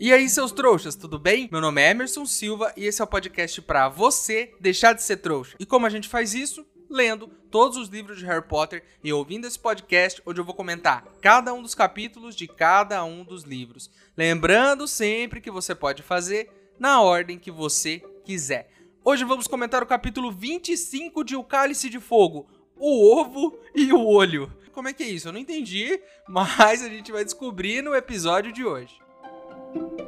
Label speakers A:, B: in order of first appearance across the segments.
A: E aí, seus trouxas, tudo bem? Meu nome é Emerson Silva e esse é o podcast para você deixar de ser trouxa. E como a gente faz isso? Lendo todos os livros de Harry Potter e ouvindo esse podcast, onde eu vou comentar cada um dos capítulos de cada um dos livros. Lembrando sempre que você pode fazer na ordem que você quiser. Hoje vamos comentar o capítulo 25 de O Cálice de Fogo, o ovo e o olho. Como é que é isso? Eu não entendi, mas a gente vai descobrir no episódio de hoje. Thank you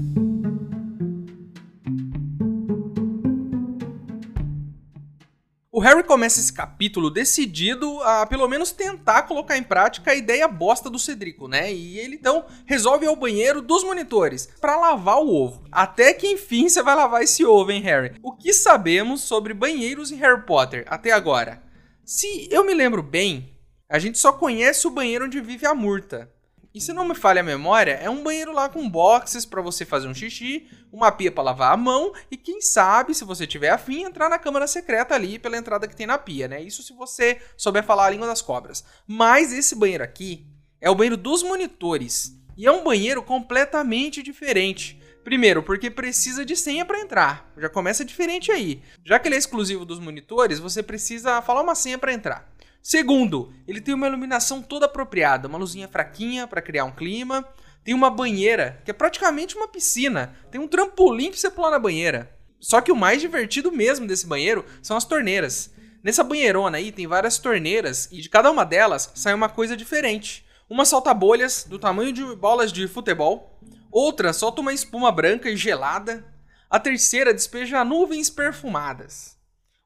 A: Harry começa esse capítulo decidido a pelo menos tentar colocar em prática a ideia bosta do Cedrico, né? E ele então resolve ir ao banheiro dos monitores para lavar o ovo. Até que enfim você vai lavar esse ovo, hein, Harry? O que sabemos sobre banheiros em Harry Potter até agora? Se eu me lembro bem, a gente só conhece o banheiro onde vive a Murta. E se não me falha a memória, é um banheiro lá com boxes para você fazer um xixi, uma pia para lavar a mão e quem sabe, se você tiver afim, entrar na câmara secreta ali pela entrada que tem na pia, né? Isso se você souber falar a língua das cobras. Mas esse banheiro aqui é o banheiro dos monitores e é um banheiro completamente diferente. Primeiro, porque precisa de senha para entrar. Já começa diferente aí. Já que ele é exclusivo dos monitores, você precisa falar uma senha para entrar. Segundo, ele tem uma iluminação toda apropriada, uma luzinha fraquinha para criar um clima. Tem uma banheira, que é praticamente uma piscina. Tem um trampolim para você pular na banheira. Só que o mais divertido mesmo desse banheiro são as torneiras. Nessa banheirona aí tem várias torneiras e de cada uma delas sai uma coisa diferente. Uma solta bolhas do tamanho de bolas de futebol, outra solta uma espuma branca e gelada, a terceira despeja nuvens perfumadas.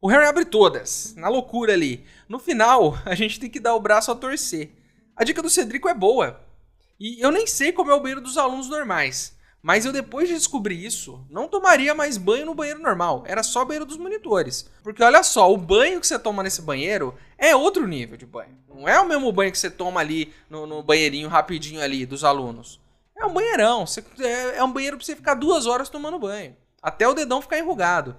A: O Harry abre todas, na loucura ali. No final, a gente tem que dar o braço a torcer. A dica do Cedrico é boa. E eu nem sei como é o banheiro dos alunos normais. Mas eu, depois de descobrir isso, não tomaria mais banho no banheiro normal. Era só banheiro dos monitores. Porque olha só, o banho que você toma nesse banheiro é outro nível de banho. Não é o mesmo banho que você toma ali no, no banheirinho rapidinho ali dos alunos. É um banheirão. Você, é, é um banheiro pra você ficar duas horas tomando banho. Até o dedão ficar enrugado.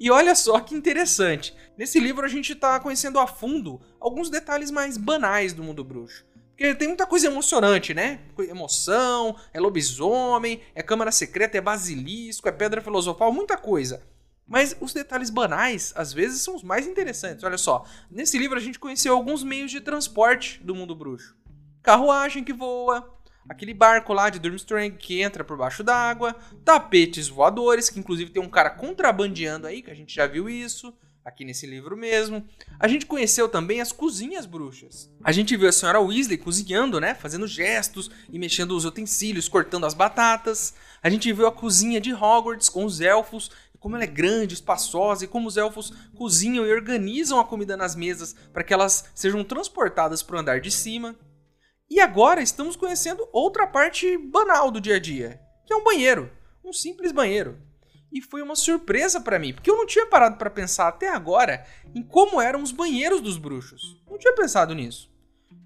A: E olha só que interessante. Nesse livro a gente está conhecendo a fundo alguns detalhes mais banais do mundo bruxo. Porque tem muita coisa emocionante, né? Emoção, é lobisomem, é câmara secreta, é basilisco, é pedra filosofal, muita coisa. Mas os detalhes banais, às vezes, são os mais interessantes. Olha só, nesse livro a gente conheceu alguns meios de transporte do mundo bruxo. Carruagem que voa, aquele barco lá de Durmstrang que entra por baixo d'água, tapetes voadores, que inclusive tem um cara contrabandeando aí, que a gente já viu isso aqui nesse livro mesmo. A gente conheceu também as cozinhas bruxas. A gente viu a senhora Weasley cozinhando, né, fazendo gestos e mexendo os utensílios, cortando as batatas. A gente viu a cozinha de Hogwarts com os elfos, como ela é grande, espaçosa e como os elfos cozinham e organizam a comida nas mesas para que elas sejam transportadas para o andar de cima. E agora estamos conhecendo outra parte banal do dia a dia, que é um banheiro, um simples banheiro. E foi uma surpresa para mim, porque eu não tinha parado para pensar até agora em como eram os banheiros dos bruxos. Não tinha pensado nisso.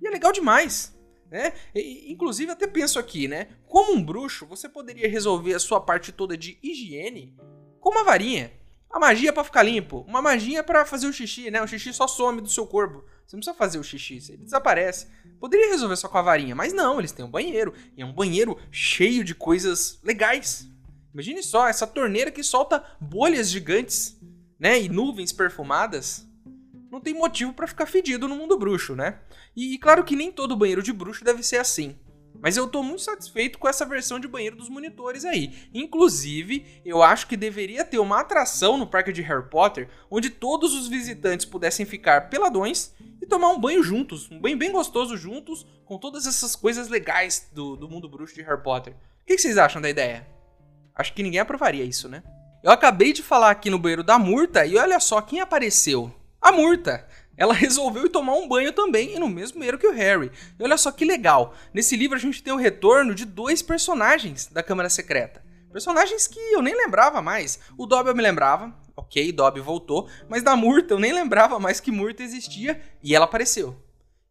A: E é legal demais. Né? E, inclusive, até penso aqui, né? Como um bruxo, você poderia resolver a sua parte toda de higiene com uma varinha. A magia para ficar limpo, uma magia para fazer o xixi, né? O xixi só some do seu corpo. Você não precisa fazer o xixi, ele desaparece. Poderia resolver só com a varinha, mas não, eles têm um banheiro. E é um banheiro cheio de coisas legais. Imagine só, essa torneira que solta bolhas gigantes, né? E nuvens perfumadas. Não tem motivo para ficar fedido no mundo bruxo, né? E, e claro que nem todo banheiro de bruxo deve ser assim. Mas eu tô muito satisfeito com essa versão de banheiro dos monitores aí. Inclusive, eu acho que deveria ter uma atração no parque de Harry Potter onde todos os visitantes pudessem ficar peladões e tomar um banho juntos, um banho bem gostoso juntos, com todas essas coisas legais do, do mundo bruxo de Harry Potter. O que vocês acham da ideia? Acho que ninguém aprovaria isso, né? Eu acabei de falar aqui no banheiro da Murta e olha só quem apareceu. A Murta! Ela resolveu ir tomar um banho também, e no mesmo banheiro que o Harry. E olha só que legal, nesse livro a gente tem o retorno de dois personagens da Câmara Secreta. Personagens que eu nem lembrava mais. O Dobby eu me lembrava, ok, Dobby voltou, mas da Murta eu nem lembrava mais que Murta existia, e ela apareceu.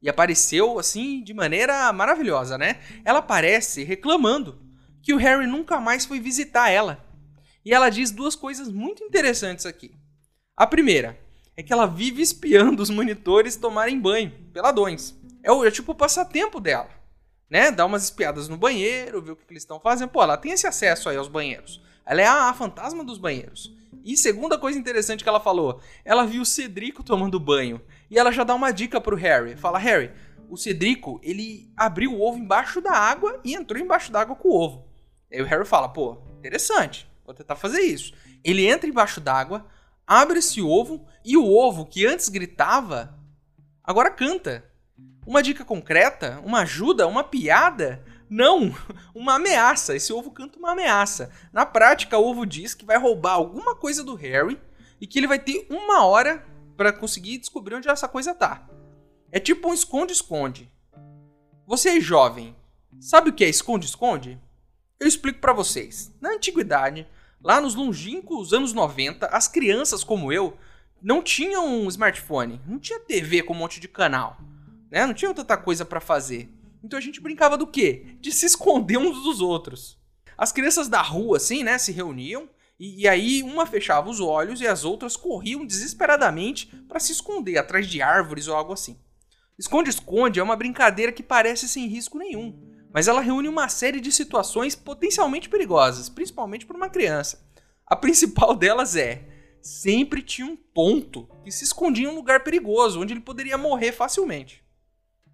A: E apareceu, assim, de maneira maravilhosa, né? Ela aparece reclamando que o Harry nunca mais foi visitar ela. E ela diz duas coisas muito interessantes aqui. A primeira, é que ela vive espiando os monitores tomarem banho, peladões. É, o, é tipo o passatempo dela, né? Dá umas espiadas no banheiro, ver o que, que eles estão fazendo. Pô, ela tem esse acesso aí aos banheiros. Ela é a, a, fantasma dos banheiros. E segunda coisa interessante que ela falou, ela viu o Cedrico tomando banho. E ela já dá uma dica pro Harry. Fala, Harry, o Cedrico, ele abriu o ovo embaixo da água e entrou embaixo da água com o ovo. Aí o Harry fala, pô, interessante, vou tentar fazer isso. Ele entra embaixo d'água, abre esse ovo e o ovo que antes gritava, agora canta. Uma dica concreta, uma ajuda, uma piada? Não, uma ameaça. Esse ovo canta uma ameaça. Na prática, o ovo diz que vai roubar alguma coisa do Harry e que ele vai ter uma hora para conseguir descobrir onde essa coisa tá. É tipo um esconde-esconde. Você é jovem, sabe o que é esconde-esconde? Eu explico para vocês. Na antiguidade, Lá nos longínquos anos 90, as crianças como eu não tinham um smartphone, não tinha TV com um monte de canal, né? Não tinha tanta coisa para fazer. Então a gente brincava do quê? De se esconder uns dos outros. As crianças da rua, assim, né, se reuniam e, e aí uma fechava os olhos e as outras corriam desesperadamente para se esconder atrás de árvores ou algo assim. Esconde-esconde é uma brincadeira que parece sem risco nenhum mas ela reúne uma série de situações potencialmente perigosas, principalmente para uma criança. A principal delas é: sempre tinha um tonto que se escondia em um lugar perigoso, onde ele poderia morrer facilmente.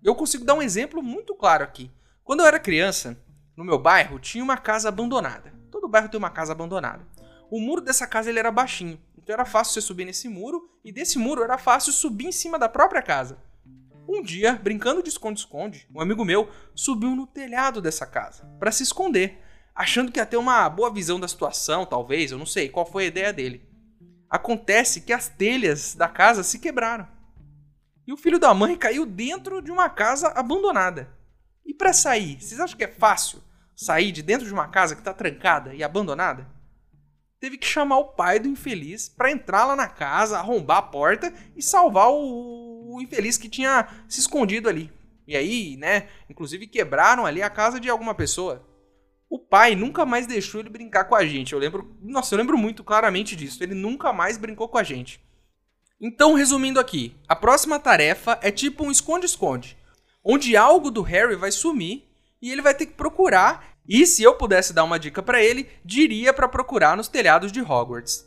A: Eu consigo dar um exemplo muito claro aqui. Quando eu era criança, no meu bairro tinha uma casa abandonada. Todo bairro tem uma casa abandonada. O muro dessa casa ele era baixinho, então era fácil você subir nesse muro e desse muro era fácil subir em cima da própria casa. Um dia, brincando de esconde-esconde, um amigo meu subiu no telhado dessa casa para se esconder, achando que ia ter uma boa visão da situação, talvez, eu não sei qual foi a ideia dele. Acontece que as telhas da casa se quebraram. E o filho da mãe caiu dentro de uma casa abandonada. E para sair, vocês acham que é fácil sair de dentro de uma casa que está trancada e abandonada? Teve que chamar o pai do infeliz para entrar lá na casa, arrombar a porta e salvar o infeliz que tinha se escondido ali. E aí, né, inclusive quebraram ali a casa de alguma pessoa. O pai nunca mais deixou ele brincar com a gente. Eu lembro, nossa, eu lembro muito claramente disso. Ele nunca mais brincou com a gente. Então, resumindo aqui, a próxima tarefa é tipo um esconde-esconde, onde algo do Harry vai sumir e ele vai ter que procurar. E se eu pudesse dar uma dica para ele, diria para procurar nos telhados de Hogwarts.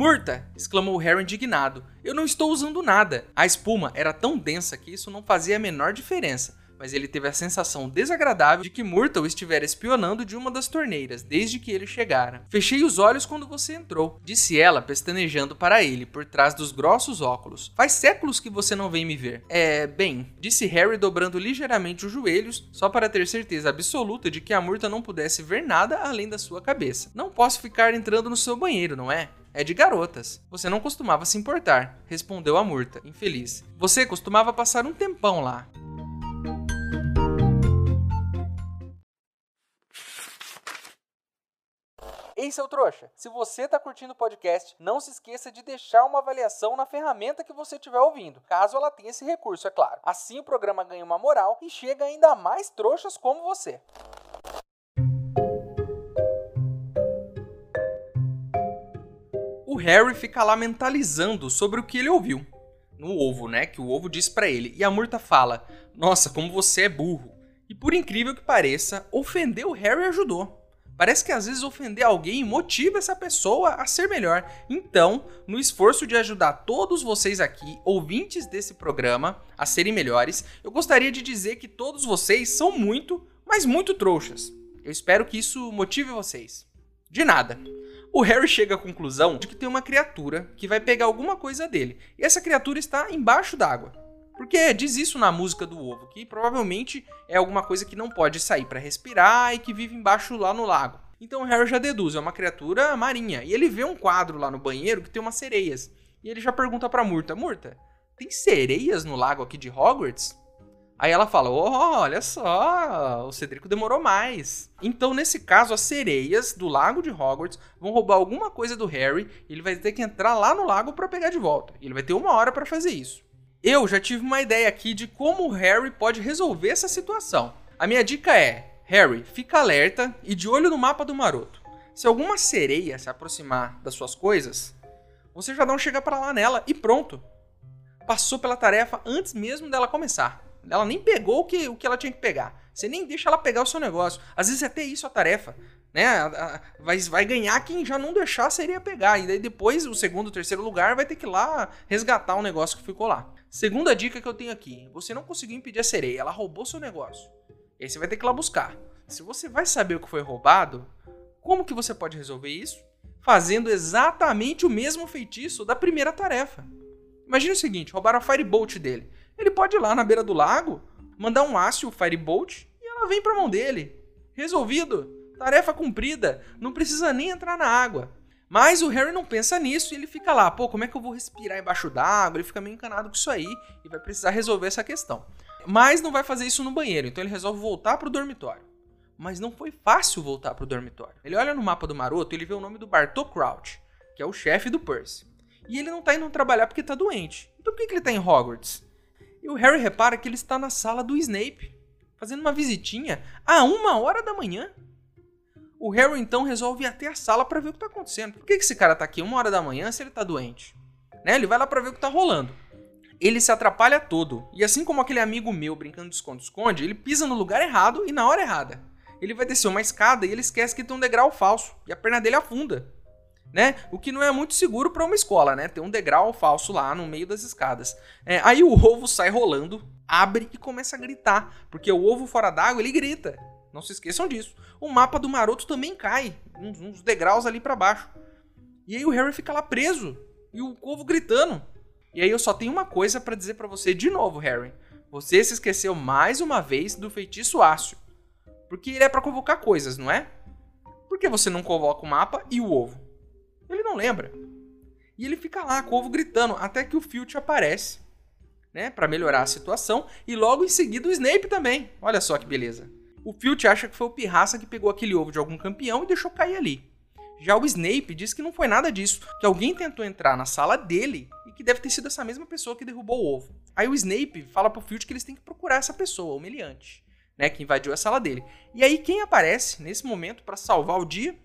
A: Murta! exclamou Harry indignado. Eu não estou usando nada. A espuma era tão densa que isso não fazia a menor diferença, mas ele teve a sensação desagradável de que Murta o estivera espionando de uma das torneiras desde que ele chegara. Fechei os olhos quando você entrou, disse ela, pestanejando para ele por trás dos grossos óculos. Faz séculos que você não vem me ver. É, bem, disse Harry dobrando ligeiramente os joelhos, só para ter certeza absoluta de que a Murta não pudesse ver nada além da sua cabeça. Não posso ficar entrando no seu banheiro, não é? É de garotas. Você não costumava se importar, respondeu a Murta, infeliz. Você costumava passar um tempão lá. Ei, seu trouxa, se você está curtindo o podcast, não se esqueça de deixar uma avaliação na ferramenta que você estiver ouvindo, caso ela tenha esse recurso, é claro. Assim o programa ganha uma moral e chega ainda mais trouxas como você. Harry fica lá mentalizando sobre o que ele ouviu. No ovo, né? Que o ovo diz para ele. E a Murta fala: Nossa, como você é burro. E por incrível que pareça, ofender o Harry ajudou. Parece que às vezes ofender alguém motiva essa pessoa a ser melhor. Então, no esforço de ajudar todos vocês aqui, ouvintes desse programa, a serem melhores, eu gostaria de dizer que todos vocês são muito, mas muito trouxas. Eu espero que isso motive vocês. De nada. O Harry chega à conclusão de que tem uma criatura que vai pegar alguma coisa dele. E essa criatura está embaixo d'água. Porque diz isso na música do ovo, que provavelmente é alguma coisa que não pode sair para respirar e que vive embaixo lá no lago. Então o Harry já deduz, é uma criatura marinha. E ele vê um quadro lá no banheiro que tem umas sereias. E ele já pergunta pra Murta: Murta, tem sereias no lago aqui de Hogwarts? Aí ela fala: oh, olha só, o Cedrico demorou mais. Então, nesse caso, as sereias do lago de Hogwarts vão roubar alguma coisa do Harry e ele vai ter que entrar lá no lago para pegar de volta. Ele vai ter uma hora para fazer isso. Eu já tive uma ideia aqui de como o Harry pode resolver essa situação. A minha dica é: Harry, fica alerta e de olho no mapa do maroto. Se alguma sereia se aproximar das suas coisas, você já dá um chega para lá nela e pronto. Passou pela tarefa antes mesmo dela começar. Ela nem pegou o que, o que ela tinha que pegar. Você nem deixa ela pegar o seu negócio. Às vezes é até isso a tarefa. Né? Vai, vai ganhar quem já não deixar a sereia pegar. E daí depois, o segundo, terceiro lugar, vai ter que ir lá resgatar o negócio que ficou lá. Segunda dica que eu tenho aqui: você não conseguiu impedir a sereia, ela roubou seu negócio. E aí você vai ter que ir lá buscar. Se você vai saber o que foi roubado, como que você pode resolver isso? Fazendo exatamente o mesmo feitiço da primeira tarefa. Imagine o seguinte: roubaram a Firebolt dele. Ele pode ir lá na beira do lago, mandar um ácido Firebolt e ela vem pra mão dele. Resolvido. Tarefa cumprida. Não precisa nem entrar na água. Mas o Harry não pensa nisso e ele fica lá, pô, como é que eu vou respirar embaixo d'água? Ele fica meio encanado com isso aí e vai precisar resolver essa questão. Mas não vai fazer isso no banheiro, então ele resolve voltar pro dormitório. Mas não foi fácil voltar pro dormitório. Ele olha no mapa do maroto e ele vê o nome do Bartô Crouch, que é o chefe do Percy. E ele não tá indo trabalhar porque tá doente. Então por que, que ele tá em Hogwarts? E o Harry repara que ele está na sala do Snape, fazendo uma visitinha a uma hora da manhã. O Harry então resolve ir até a sala para ver o que tá acontecendo. Por que esse cara tá aqui uma hora da manhã se ele tá doente? Né? Ele vai lá para ver o que tá rolando. Ele se atrapalha todo. E assim como aquele amigo meu brincando de esconde-esconde, ele pisa no lugar errado e na hora errada. Ele vai descer uma escada e ele esquece que tem um degrau falso. E a perna dele afunda. Né? O que não é muito seguro para uma escola, né? Tem um degrau falso lá no meio das escadas. É, aí o ovo sai rolando, abre e começa a gritar. Porque o ovo fora d'água, ele grita. Não se esqueçam disso. O mapa do maroto também cai, uns, uns degraus ali para baixo. E aí o Harry fica lá preso e o povo gritando. E aí eu só tenho uma coisa para dizer para você de novo, Harry. Você se esqueceu mais uma vez do feitiço ácio. Porque ele é para convocar coisas, não é? Por que você não convoca o mapa e o ovo? Ele não lembra. E ele fica lá com o ovo gritando até que o Filch aparece, né, para melhorar a situação e logo em seguida o Snape também. Olha só que beleza. O Filch acha que foi o Pirraça que pegou aquele ovo de algum campeão e deixou cair ali. Já o Snape diz que não foi nada disso, que alguém tentou entrar na sala dele e que deve ter sido essa mesma pessoa que derrubou o ovo. Aí o Snape fala pro Filch que eles têm que procurar essa pessoa, o meliante, né, que invadiu a sala dele. E aí quem aparece nesse momento para salvar o dia?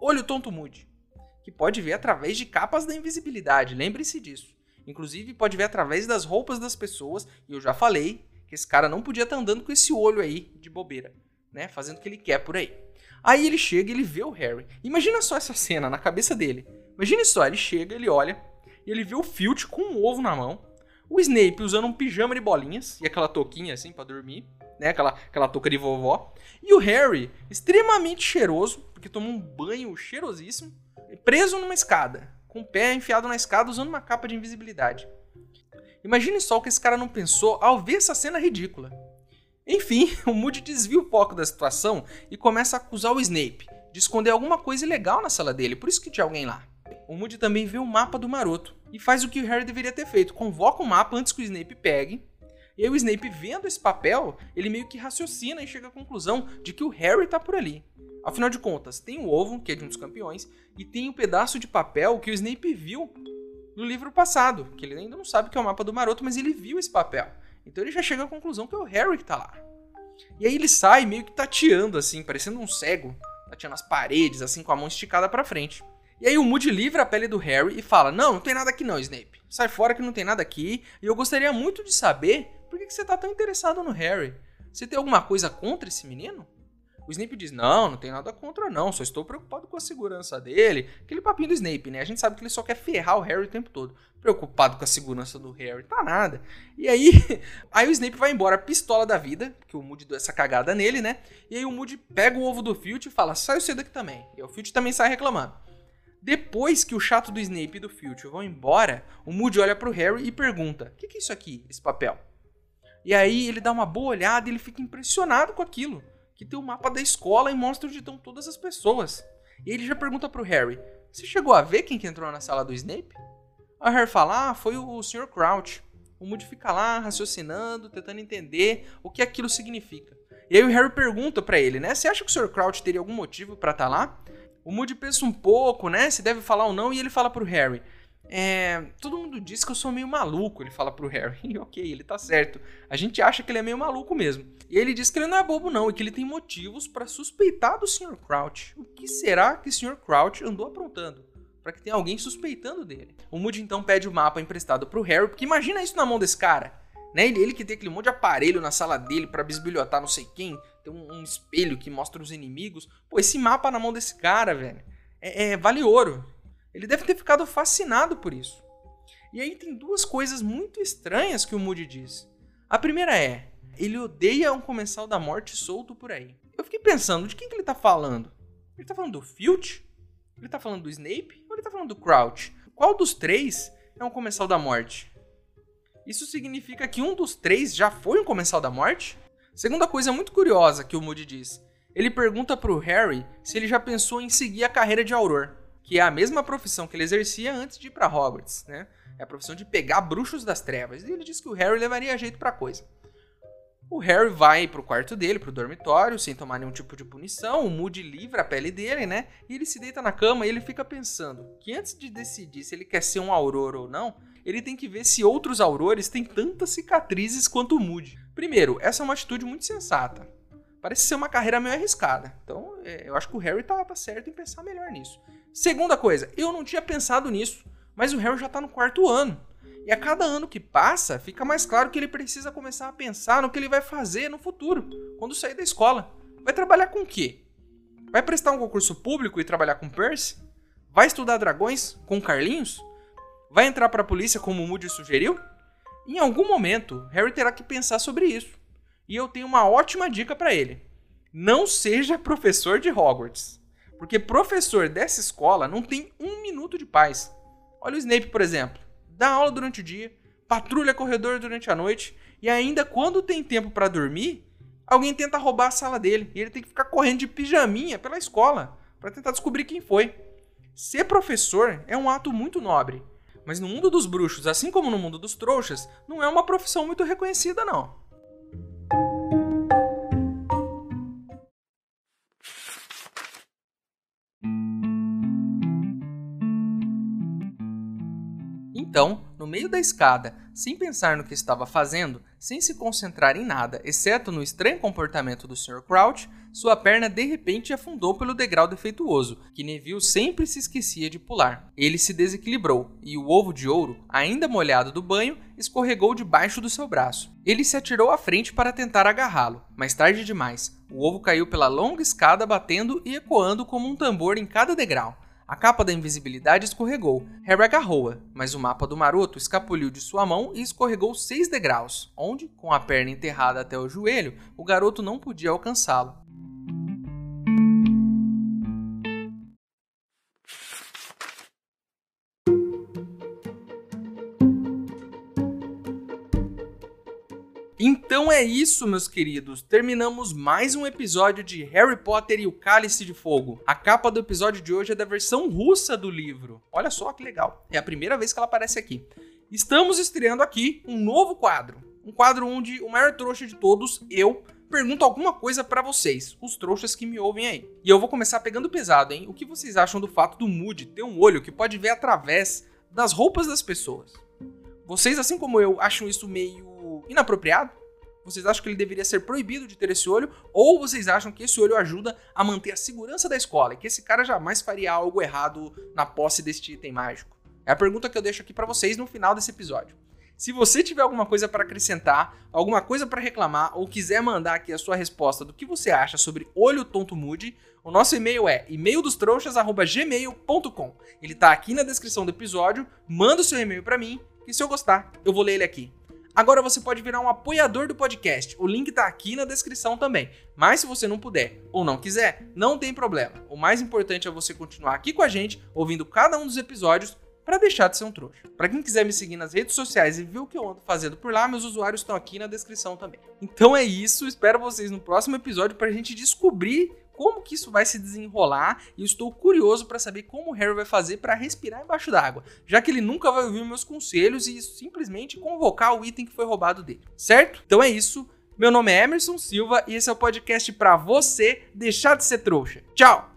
A: Olho Tonto Moody, que pode ver através de capas da invisibilidade, lembre-se disso. Inclusive pode ver através das roupas das pessoas, e eu já falei que esse cara não podia estar tá andando com esse olho aí de bobeira né? Fazendo o que ele quer por aí. Aí ele chega e ele vê o Harry. Imagina só essa cena na cabeça dele. Imagine só, ele chega, ele olha, e ele vê o Filch com um ovo na mão, o Snape usando um pijama de bolinhas e aquela touquinha assim para dormir, né? Aquela, aquela touca de vovó. E o Harry, extremamente cheiroso, porque tomou um banho cheirosíssimo, preso numa escada, com o pé enfiado na escada usando uma capa de invisibilidade. Imagine só o que esse cara não pensou ao ver essa cena ridícula. Enfim, o Moody desvia o foco da situação e começa a acusar o Snape de esconder alguma coisa ilegal na sala dele, por isso que tinha alguém lá. O Moody também vê o mapa do maroto e faz o que o Harry deveria ter feito: convoca o mapa antes que o Snape pegue. E aí o Snape, vendo esse papel, ele meio que raciocina e chega à conclusão de que o Harry tá por ali. Afinal de contas, tem o ovo, que é de um dos campeões, e tem o um pedaço de papel que o Snape viu no livro passado, que ele ainda não sabe que é o mapa do maroto, mas ele viu esse papel. Então ele já chega à conclusão que é o Harry que tá lá. E aí ele sai meio que tateando, assim, parecendo um cego, tateando as paredes, assim, com a mão esticada para frente. E aí o Moody livra a pele do Harry e fala: Não, não tem nada aqui não, Snape. Sai fora que não tem nada aqui. E eu gostaria muito de saber por que, você tá tão interessado no Harry. Você tem alguma coisa contra esse menino? O Snape diz: Não, não tem nada contra, não. Só estou preocupado com a segurança dele. Aquele papinho do Snape, né? A gente sabe que ele só quer ferrar o Harry o tempo todo. Preocupado com a segurança do Harry, tá nada. E aí, aí o Snape vai embora, pistola da vida, que o Moody deu essa cagada nele, né? E aí o Moody pega o ovo do Filch e fala: Sai você daqui também. E o Filch também sai reclamando. Depois que o chato do Snape e do Filch vão embora, o Moody olha pro Harry e pergunta: O que, que é isso aqui, esse papel? E aí ele dá uma boa olhada e ele fica impressionado com aquilo que tem o mapa da escola e mostra onde estão todas as pessoas. E ele já pergunta pro Harry: Você chegou a ver quem que entrou na sala do Snape? O Harry fala: Ah, foi o Sr. Crouch. O Moody fica lá raciocinando, tentando entender o que aquilo significa. E aí o Harry pergunta para ele, né? Você acha que o Sr. Crouch teria algum motivo para estar tá lá? O Moody pensa um pouco, né? Se deve falar ou não, e ele fala pro Harry: é, todo mundo diz que eu sou meio maluco, ele fala pro Harry. Ok, ele tá certo. A gente acha que ele é meio maluco mesmo. E ele diz que ele não é bobo não, e que ele tem motivos para suspeitar do Sr. Crouch. O que será que o Sr. Crouch andou aprontando? Para que tenha alguém suspeitando dele. O Moody então pede o mapa emprestado pro Harry, porque imagina isso na mão desse cara. Né? Ele, ele que tem aquele monte de aparelho na sala dele para bisbilhotar não sei quem, tem um, um, espelho que mostra os inimigos. Pô, esse mapa na mão desse cara, velho, é, é vale ouro. Ele deve ter ficado fascinado por isso. E aí tem duas coisas muito estranhas que o Moody diz. A primeira é, ele odeia um comensal da morte solto por aí. Eu fiquei pensando, de quem que ele tá falando? Ele tá falando do Filch? Ele tá falando do Snape? Ou ele tá falando do Crouch? Qual dos três é um comensal da morte? Isso significa que um dos três já foi um comensal da morte? Segunda coisa muito curiosa que o Moody diz. Ele pergunta pro Harry se ele já pensou em seguir a carreira de Auror que é a mesma profissão que ele exercia antes de ir para Hogwarts, né? É a profissão de pegar bruxos das trevas. E ele diz que o Harry levaria jeito para coisa. O Harry vai pro quarto dele, pro dormitório, sem tomar nenhum tipo de punição. O Moody livra a pele dele, né? E ele se deita na cama e ele fica pensando que antes de decidir se ele quer ser um auror ou não, ele tem que ver se outros aurores têm tantas cicatrizes quanto o Moody. Primeiro, essa é uma atitude muito sensata. Parece ser uma carreira meio arriscada. Então, é, eu acho que o Harry tá, tá certo em pensar melhor nisso. Segunda coisa, eu não tinha pensado nisso, mas o Harry já tá no quarto ano. E a cada ano que passa, fica mais claro que ele precisa começar a pensar no que ele vai fazer no futuro, quando sair da escola. Vai trabalhar com o quê? Vai prestar um concurso público e trabalhar com Percy? Vai estudar dragões com Carlinhos? Vai entrar para a polícia como o Moody sugeriu? Em algum momento, Harry terá que pensar sobre isso. E eu tenho uma ótima dica para ele. Não seja professor de Hogwarts. Porque professor dessa escola não tem um minuto de paz. Olha o Snape, por exemplo. Dá aula durante o dia, patrulha corredor durante a noite, e ainda quando tem tempo para dormir, alguém tenta roubar a sala dele. E ele tem que ficar correndo de pijaminha pela escola para tentar descobrir quem foi. Ser professor é um ato muito nobre. Mas no mundo dos bruxos, assim como no mundo dos trouxas, não é uma profissão muito reconhecida, não. Então, no meio da escada, sem pensar no que estava fazendo, sem se concentrar em nada, exceto no estranho comportamento do Sr. Crouch, sua perna de repente afundou pelo degrau defeituoso, que Neville sempre se esquecia de pular. Ele se desequilibrou e o ovo de ouro, ainda molhado do banho, escorregou debaixo do seu braço. Ele se atirou à frente para tentar agarrá-lo, mas tarde demais. O ovo caiu pela longa escada batendo e ecoando como um tambor em cada degrau. A capa da invisibilidade escorregou. Harry agarrou-a, mas o mapa do maroto escapuliu de sua mão e escorregou seis degraus, onde, com a perna enterrada até o joelho, o garoto não podia alcançá-lo. Então é isso, meus queridos. Terminamos mais um episódio de Harry Potter e o Cálice de Fogo. A capa do episódio de hoje é da versão russa do livro. Olha só que legal. É a primeira vez que ela aparece aqui. Estamos estreando aqui um novo quadro. Um quadro onde o maior trouxa de todos, eu, pergunto alguma coisa para vocês, os trouxas que me ouvem aí. E eu vou começar pegando pesado, hein? O que vocês acham do fato do Moody ter um olho que pode ver através das roupas das pessoas? Vocês, assim como eu, acham isso meio inapropriado? Vocês acham que ele deveria ser proibido de ter esse olho? Ou vocês acham que esse olho ajuda a manter a segurança da escola e que esse cara jamais faria algo errado na posse deste item mágico? É a pergunta que eu deixo aqui para vocês no final desse episódio. Se você tiver alguma coisa para acrescentar, alguma coisa para reclamar ou quiser mandar aqui a sua resposta do que você acha sobre Olho Tonto Mude, o nosso e-mail é e-maildostrouxas@gmail.com. Ele tá aqui na descrição do episódio. Manda o seu e-mail para mim e se eu gostar, eu vou ler ele aqui. Agora você pode virar um apoiador do podcast. O link tá aqui na descrição também. Mas se você não puder ou não quiser, não tem problema. O mais importante é você continuar aqui com a gente, ouvindo cada um dos episódios para deixar de ser um trouxa. Para quem quiser me seguir nas redes sociais e ver o que eu ando fazendo por lá, meus usuários estão aqui na descrição também. Então é isso, espero vocês no próximo episódio para a gente descobrir como que isso vai se desenrolar e eu estou curioso para saber como o Harry vai fazer para respirar embaixo d'água, já que ele nunca vai ouvir meus conselhos e simplesmente convocar o item que foi roubado dele, certo? Então é isso. Meu nome é Emerson Silva e esse é o podcast para você deixar de ser trouxa. Tchau.